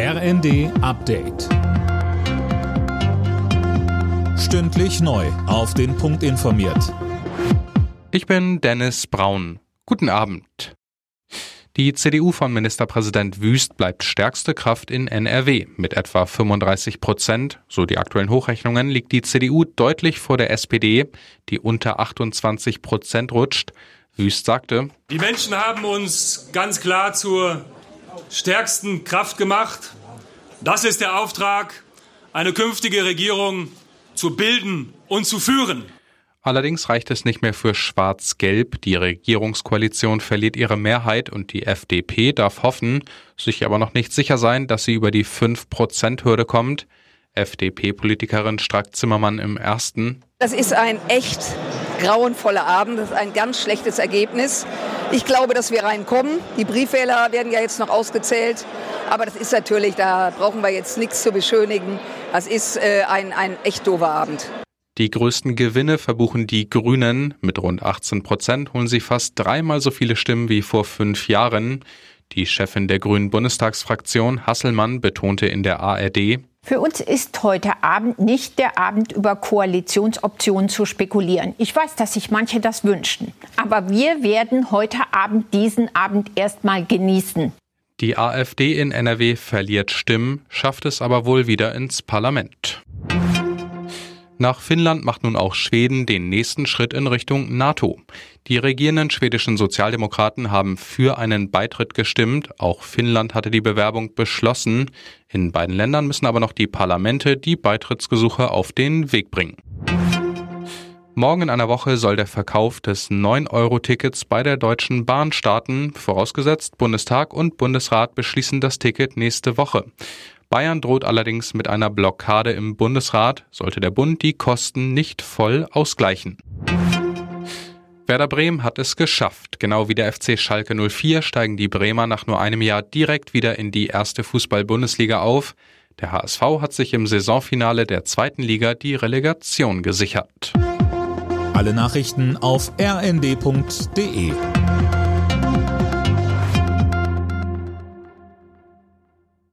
RND Update. Stündlich neu. Auf den Punkt informiert. Ich bin Dennis Braun. Guten Abend. Die CDU von Ministerpräsident Wüst bleibt stärkste Kraft in NRW. Mit etwa 35 Prozent, so die aktuellen Hochrechnungen, liegt die CDU deutlich vor der SPD, die unter 28 Prozent rutscht. Wüst sagte, Die Menschen haben uns ganz klar zur stärksten Kraft gemacht. Das ist der Auftrag, eine künftige Regierung zu bilden und zu führen. Allerdings reicht es nicht mehr für Schwarz-Gelb. Die Regierungskoalition verliert ihre Mehrheit und die FDP darf hoffen, sich aber noch nicht sicher sein, dass sie über die 5%-Hürde kommt. FDP-Politikerin Strack-Zimmermann im ersten. Das ist ein echt grauenvoller Abend. Das ist ein ganz schlechtes Ergebnis. Ich glaube, dass wir reinkommen. Die Briefwähler werden ja jetzt noch ausgezählt. Aber das ist natürlich, da brauchen wir jetzt nichts zu beschönigen. Das ist äh, ein, ein echt doofer Abend. Die größten Gewinne verbuchen die Grünen. Mit rund 18 Prozent holen sie fast dreimal so viele Stimmen wie vor fünf Jahren. Die Chefin der Grünen Bundestagsfraktion, Hasselmann, betonte in der ARD, für uns ist heute Abend nicht der Abend, über Koalitionsoptionen zu spekulieren. Ich weiß, dass sich manche das wünschen. Aber wir werden heute Abend diesen Abend erstmal genießen. Die AfD in NRW verliert Stimmen, schafft es aber wohl wieder ins Parlament. Nach Finnland macht nun auch Schweden den nächsten Schritt in Richtung NATO. Die regierenden schwedischen Sozialdemokraten haben für einen Beitritt gestimmt. Auch Finnland hatte die Bewerbung beschlossen. In beiden Ländern müssen aber noch die Parlamente die Beitrittsgesuche auf den Weg bringen. Morgen in einer Woche soll der Verkauf des 9-Euro-Tickets bei der Deutschen Bahn starten. Vorausgesetzt, Bundestag und Bundesrat beschließen das Ticket nächste Woche. Bayern droht allerdings mit einer Blockade im Bundesrat, sollte der Bund die Kosten nicht voll ausgleichen. Werder Bremen hat es geschafft. Genau wie der FC Schalke 04 steigen die Bremer nach nur einem Jahr direkt wieder in die erste Fußball-Bundesliga auf. Der HSV hat sich im Saisonfinale der zweiten Liga die Relegation gesichert. Alle Nachrichten auf rnd.de